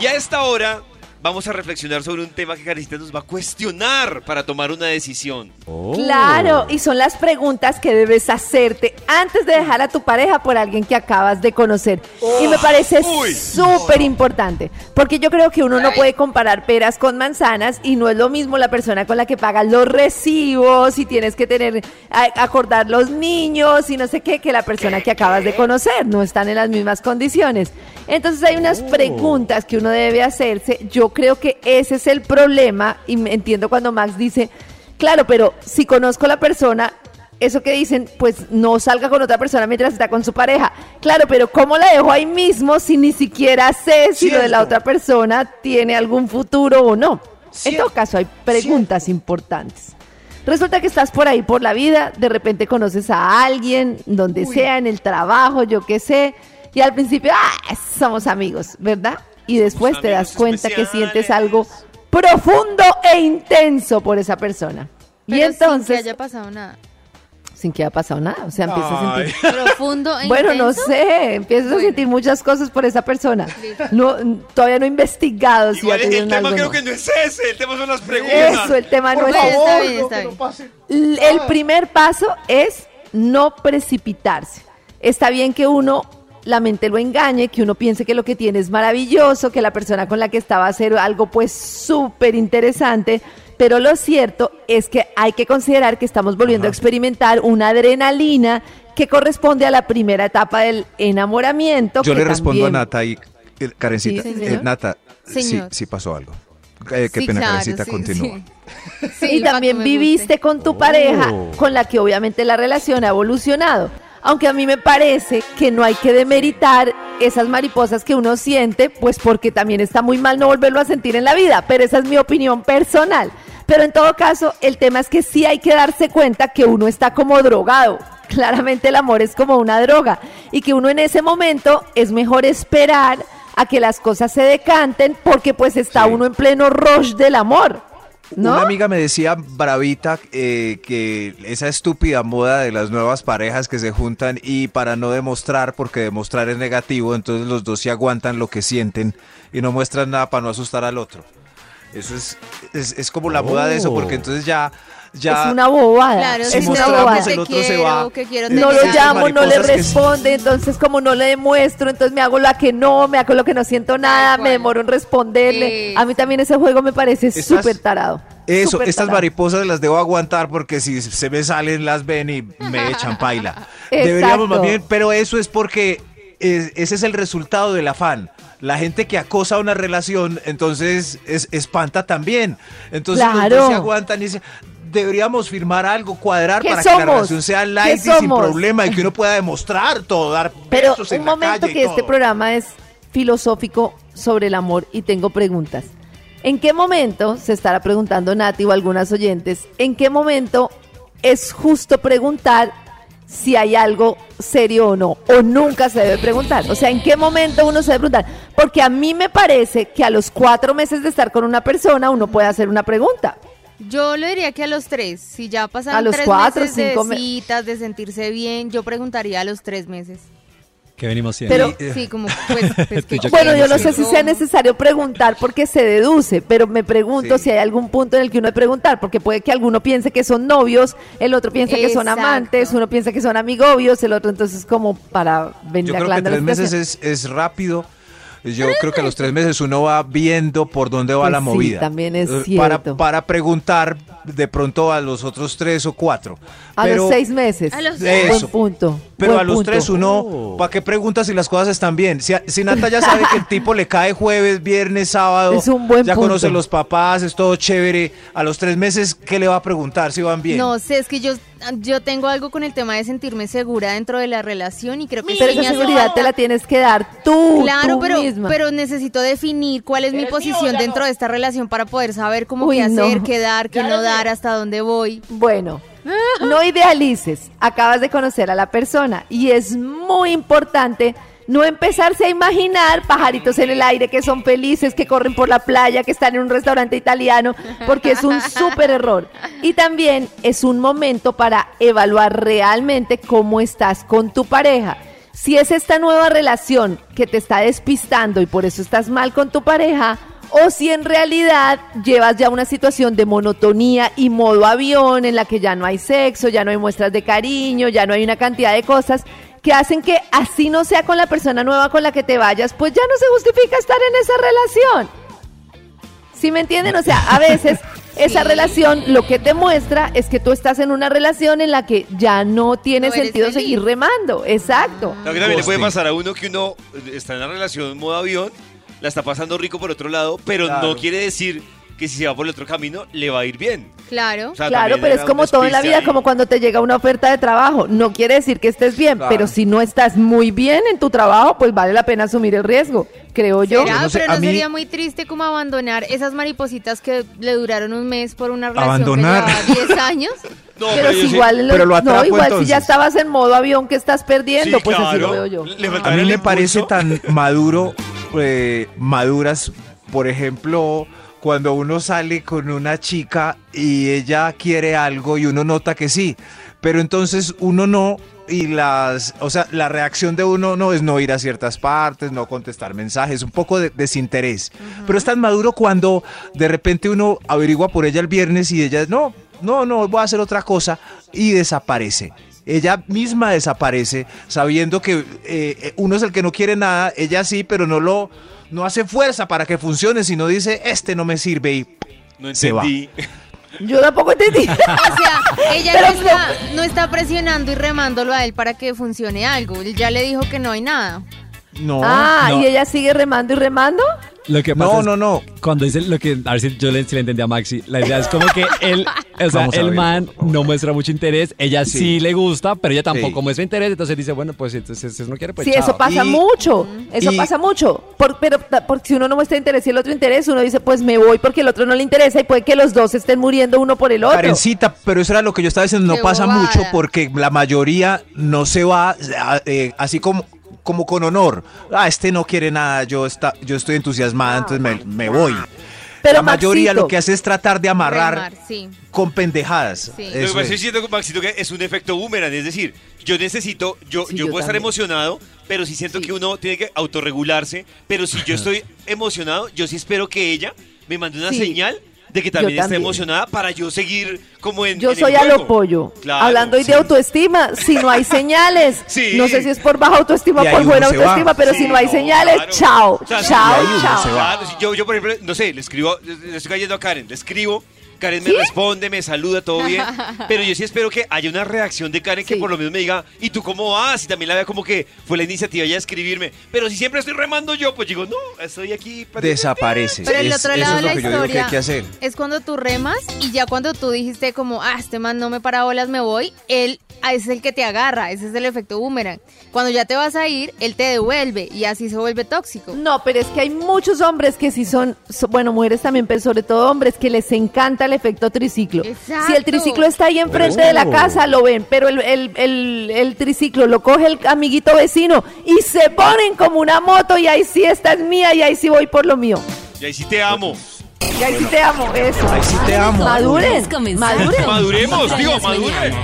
Y a esta hora vamos a reflexionar sobre un tema que Carita nos va a cuestionar para tomar una decisión. Claro, y son las preguntas que debes hacerte antes de dejar a tu pareja por alguien que acabas de conocer. y me parece súper importante, porque yo creo que uno no puede comparar peras con manzanas y no es lo mismo la persona con la que pagas los recibos y tienes que tener, acordar los niños y no sé qué, que la persona que acabas de conocer. No están en las mismas condiciones. Entonces hay unas preguntas que uno debe hacerse. Yo creo que ese es el problema y me entiendo cuando Max dice, claro, pero si conozco a la persona, eso que dicen, pues no salga con otra persona mientras está con su pareja. Claro, pero ¿cómo la dejo ahí mismo si ni siquiera sé si lo de la otra persona tiene algún futuro o no? En todo caso, hay preguntas importantes. Resulta que estás por ahí por la vida, de repente conoces a alguien, donde sea, en el trabajo, yo qué sé, y al principio, ah, somos amigos, ¿verdad? Y después te das cuenta que sientes algo profundo e intenso por esa persona. y Pero entonces, sin que haya pasado nada. sin que haya pasado nada, o sea, empiezas a sentir... Profundo e Bueno, no intenso. sé, empiezas a Bueno. sentir muchas cosas por esa persona. No, todavía no he investigado si Igual el tuvieron tema algo. creo no. que no es ese, el tema son las preguntas. Eso, el tema no Por es favor. ese. está bien, está bien. L- El primer paso es no precipitarse. Está bien que uno, la mente lo engañe, que uno piense que lo que tiene es maravilloso, que la persona con la que está va a hacer algo pues súper interesante, pero lo cierto es que hay que considerar que estamos volviendo a experimentar una adrenalina que corresponde a la primera etapa del enamoramiento. Yo que le respondo a Nata y eh, Karencita. Sí, eh. Nata, sí, Señor. sí pasó algo. Eh, qué Sí, pena, claro, Karencita, sí, continúa. sí. Sí, y también viviste con tu pareja, Oh. con la que obviamente la relación ha evolucionado. Aunque a mí me parece que no hay que demeritar esas mariposas que uno siente, pues porque también está muy mal no volverlo a sentir en la vida, pero esa es mi opinión personal. Pero en todo caso, el tema es que sí hay que darse cuenta que uno está como drogado. Claramente el amor es como una droga y que uno en ese momento es mejor esperar a que las cosas se decanten porque pues está Sí. uno en pleno rush del amor. ¿No? Una amiga me decía, bravita, eh, que esa estúpida moda de las nuevas parejas que se juntan y para no demostrar, porque demostrar es negativo, entonces los dos se aguantan lo que sienten y no muestran nada para no asustar al otro. Eso es, es, es como la moda de eso, porque entonces ya... ya es una bobada. Claro, es si una bobada. que el otro se va. que quiero No lo llamo, no le responde, entonces como no le demuestro, entonces me hago la que no, me hago lo que no siento nada, me demoro en responderle. A mí también ese juego me parece súper tarado. Eso, estas tarado. mariposas las debo aguantar porque si se me salen las ven y me echan paila. Deberíamos más bien, pero eso es porque es- ese es el resultado del afán. La gente que acosa una relación, entonces es, espanta también. Entonces los Claro. dos se aguantan y dicen, deberíamos firmar algo, cuadrar ¿Qué para que la relación sea ¿Qué light y sin problema y que uno pueda demostrar todo, dar Pero besos en un la momento calle y que este programa es filosófico sobre el amor y tengo preguntas. ¿En qué momento, se estará preguntando Nati o algunas oyentes, en qué momento es justo preguntar si hay algo serio o no? O nunca se debe preguntar. O sea, ¿en qué momento uno se debe preguntar? Porque a mí me parece que a los cuatro meses de estar con una persona uno puede hacer una pregunta. Yo le diría que a los tres, si ya pasaron A los tres cuatro, meses cinco de citas, de sentirse bien, yo preguntaría a los tres meses. que venimos siendo. Pero- Sí, como pues, pues, que- yo Bueno, yo no sé si sea necesario preguntar porque se deduce, pero me pregunto Sí. si hay algún punto en el que uno debe preguntar, porque puede que alguno piense que son novios, el otro piensa que son amantes, uno piensa que son amigobios, el otro entonces como para venir Yo creo que tres meses es, es rápido. Yo creo que a los tres meses uno va viendo por dónde va Pues la sí, movida. también es Eh, Para, cierto. para preguntar de pronto a los otros tres o cuatro. A Pero- los seis meses. A los seis. Buen punto. Pero buen a los punto. tres uno, Oh. ¿para qué pregunta si las cosas están bien? Si, si Nata ya sabe que el tipo le cae jueves, viernes, sábado, Es un buen ya punto. conoce los papás, es todo chévere. A los tres meses, ¿qué le va a preguntar si van bien? No sé, es que yo, yo tengo algo con el tema de sentirme segura dentro de la relación y creo que Pero esa seguridad te la tienes que dar tú, Claro, tú pero, misma. pero necesito definir cuál es mi posición dentro de esta relación para poder saber cómo Uy, qué hacer, no. qué dar, qué no dar, hasta dónde voy. Bueno, no idealices. Acabas de conocer a la persona y es muy importante no empezarse a imaginar pajaritos en el aire que son felices, que corren por la playa, que están en un restaurante italiano, porque es un súper error. Y también es un momento para evaluar realmente cómo estás con tu pareja. Si es esta nueva relación que te está despistando y por eso estás mal con tu pareja, o si en realidad llevas ya una situación de monotonía y modo avión en la que ya no hay sexo, ya no hay muestras de cariño, ya no hay una cantidad de cosas que hacen que así no sea con la persona nueva con la que te vayas, pues ya no se justifica estar en esa relación. ¿Sí me entienden? O sea, a veces esa relación lo que te muestra es que tú estás en una relación en la que ya no tiene No sentido feliz. seguir remando. Exacto. Lo que también le puede pasar a uno que uno está en una relación en modo avión, la está pasando rico por otro lado, pero Claro. no quiere decir que si se va por el otro camino le va a ir bien. Claro. O sea, Claro, pero es como todo en la vida, ahí. como cuando te llega una oferta de trabajo. No quiere decir que estés bien, Claro. pero si no estás muy bien en tu trabajo, pues vale la pena asumir el riesgo, creo yo. ¿Será? Yo no sé, pero a no mí- sería muy triste como abandonar esas maripositas que le duraron un mes por una relación Abandonar. que llevaba 10 años. No, pero si sí- igual, lo- pero lo no, igual si ya estabas en modo avión que estás perdiendo, Sí, pues así claro. lo veo yo. Le A mí me parece tan maduro, eh, maduras, por ejemplo, cuando uno sale con una chica y ella quiere algo y uno nota que sí, pero entonces uno no y las, o sea, la reacción de uno no es no ir a ciertas partes, no contestar mensajes, un poco de desinterés. Pero es tan maduro cuando de repente uno averigua por ella el viernes y ella no, no, no, voy a hacer otra cosa y desaparece. Ella misma desaparece sabiendo que eh, uno es el que no quiere nada, ella sí, pero no lo no hace fuerza para que funcione, sino dice, este no me sirve y No se va. Yo tampoco entendí. O sea, ella no, está, no está presionando y remándolo a él para que funcione algo. Él ya le dijo que no hay nada. no. ah, no. y ella sigue remando y remando. Lo que pasa No, es no, no. cuando dice lo que, a ver si yo le, si le entendí a Maxi, la idea es como que él, o sea, Vamos a el ver, man no muestra mucho interés, ella sí, Sí. le gusta, pero ella tampoco Sí. muestra interés, entonces dice, bueno, pues entonces si no quiere, pues sí, chao. eso pasa Y- mucho. Eso y- pasa mucho. Por- pero ta- porque si uno no muestra interés y el otro interés, uno dice, pues me voy porque el otro no le interesa y puede que los dos estén muriendo uno por el otro. Karencita, pero eso era lo que yo estaba diciendo, no Qué pasa bobada. mucho porque la mayoría no se va a- eh, así como, como con honor. Ah, este no quiere nada, yo, está, yo estoy entusiasmada, entonces me, me voy. Pero, la mayoría Maxito, lo que hace es tratar de amarrar Remar, sí. con pendejadas. Sí. Lo que Eso pasa es es. que siento, Maxito, que es un efecto boomerang. Es decir, yo necesito, yo, Sí, yo, yo puedo estar también. emocionado, pero sí siento Sí. que uno tiene que autorregularse. Pero si yo estoy emocionado, yo sí espero que ella me mande una Sí. señal de que también, esté también. emocionada para yo seguir como en. Yo en el soy a lo pollo. Claro, Hablando hoy sí. de autoestima, si no hay señales, Sí. no sé si es por baja autoestima o por buena va. autoestima, pero Sí, si no hay no, señales, claro. chao, O sea, chao, chao. yo, yo, por ejemplo, no sé, le escribo, le estoy cayendo a Karen, le escribo, Karen me ¿Sí? responde, me saluda, todo bien, pero yo sí espero que haya una reacción de Karen que por lo menos me diga, ¿y tú cómo vas? Y también la vea como que fue la iniciativa ya de escribirme, pero si siempre estoy remando yo, pues digo, no, estoy aquí. para- Desaparece. Pero el Es- otro eso lado es de la que historia hay que hacer. es cuando tú remas y ya cuando tú dijiste como, ah, este man no me para bolas, me voy, él es el que te agarra, ese es el efecto boomerang. Cuando ya te vas a ir, él te devuelve y así se vuelve tóxico. No, pero es que hay muchos hombres que sí son, so- bueno, mujeres también, pero sobre todo hombres que les encanta el efecto triciclo. Exacto. Si el triciclo está ahí enfrente de la Oh. casa, lo ven, pero el, el- el- el triciclo lo coge el amiguito vecino y se ponen como una moto y ahí sí esta es mía y ahí sí voy por lo mío. Y ahí sí te amo. Y ahí sí te amo, eso. Ahí sí te amo. Maduren. Maduremos, digo, maduren.